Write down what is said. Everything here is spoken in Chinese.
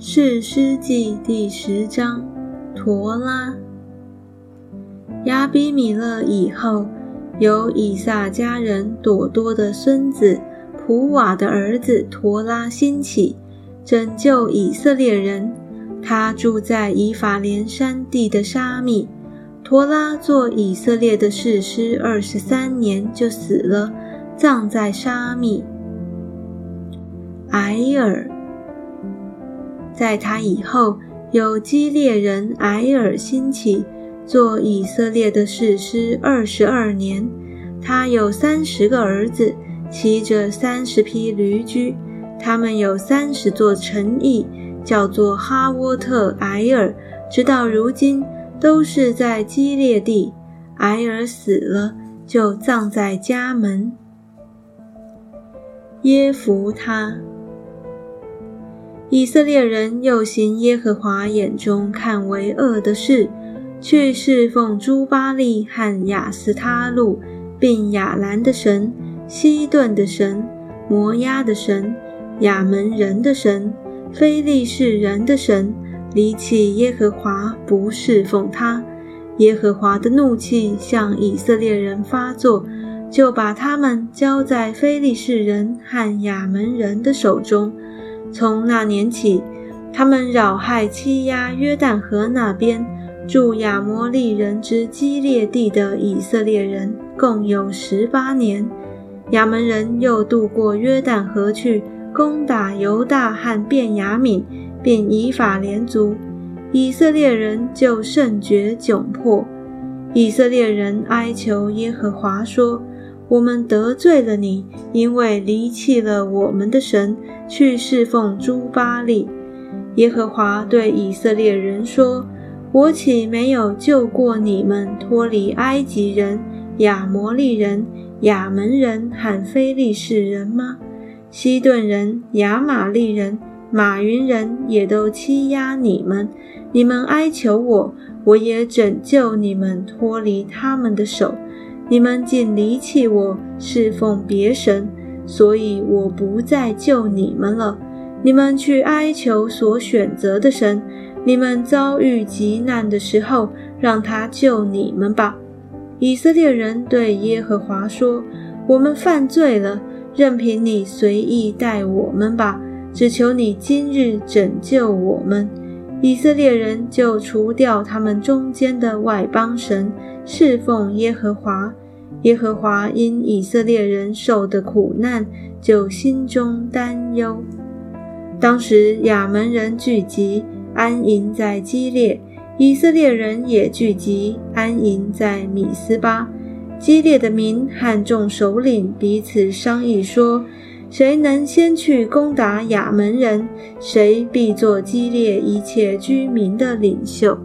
士师记第十章，陀拉。亚比米勒以后，有以撒家人朵多的孙子普瓦的儿子陀拉兴起，拯救以色列人。他住在以法莲山地的沙密。陀拉做以色列的士师二十三年，就死了，葬在沙密。埃尔。在他以后，有基列人埃尔兴起，做以色列的士师二十二年。他有三十个儿子，骑着三十匹驴驹。他们有三十座城邑，叫做哈沃特埃尔，直到如今都是在基列地。埃尔死了，就葬在家门。耶夫他。以色列人又行耶和华眼中看为恶的事，去侍奉朱巴利和亚斯他路，并亚兰的神、西顿的神、摩押的神、亚门人的神、非利士人的神，离弃耶和华，不侍奉他。耶和华的怒气向以色列人发作，就把他们交在非利士人和亚门人的手中。从那年起，他们扰害欺压约旦河那边住亚摩利人之基列地的以色列人，共有十八年。亚门人又渡过约旦河去攻打犹大和便雅悯，并以法连族，以色列人就甚觉窘迫。以色列人哀求耶和华说。我们得罪了你，因为离弃了我们的神，去侍奉朱巴利。耶和华对以色列人说：“我岂没有救过你们脱离埃及人、亚摩利人、亚门人和非利士人吗？西顿人、亚玛利人、马云人也都欺压你们，你们哀求我，我也拯救你们脱离他们的手。”你们竟离弃我，侍奉别神，所以我不再救你们了。你们去哀求所选择的神，你们遭遇极难的时候，让他救你们吧。以色列人对耶和华说：“我们犯罪了，任凭你随意待我们吧，只求你今日拯救我们。”以色列人就除掉他们中间的外邦神。侍奉耶和华，耶和华因以色列人受的苦难，就心中担忧。当时亚门人聚集，安营在基列；以色列人也聚集，安营在米斯巴。基列的民和众首领彼此商议说：“谁能先去攻打雅门人，谁必做激烈一切居民的领袖。”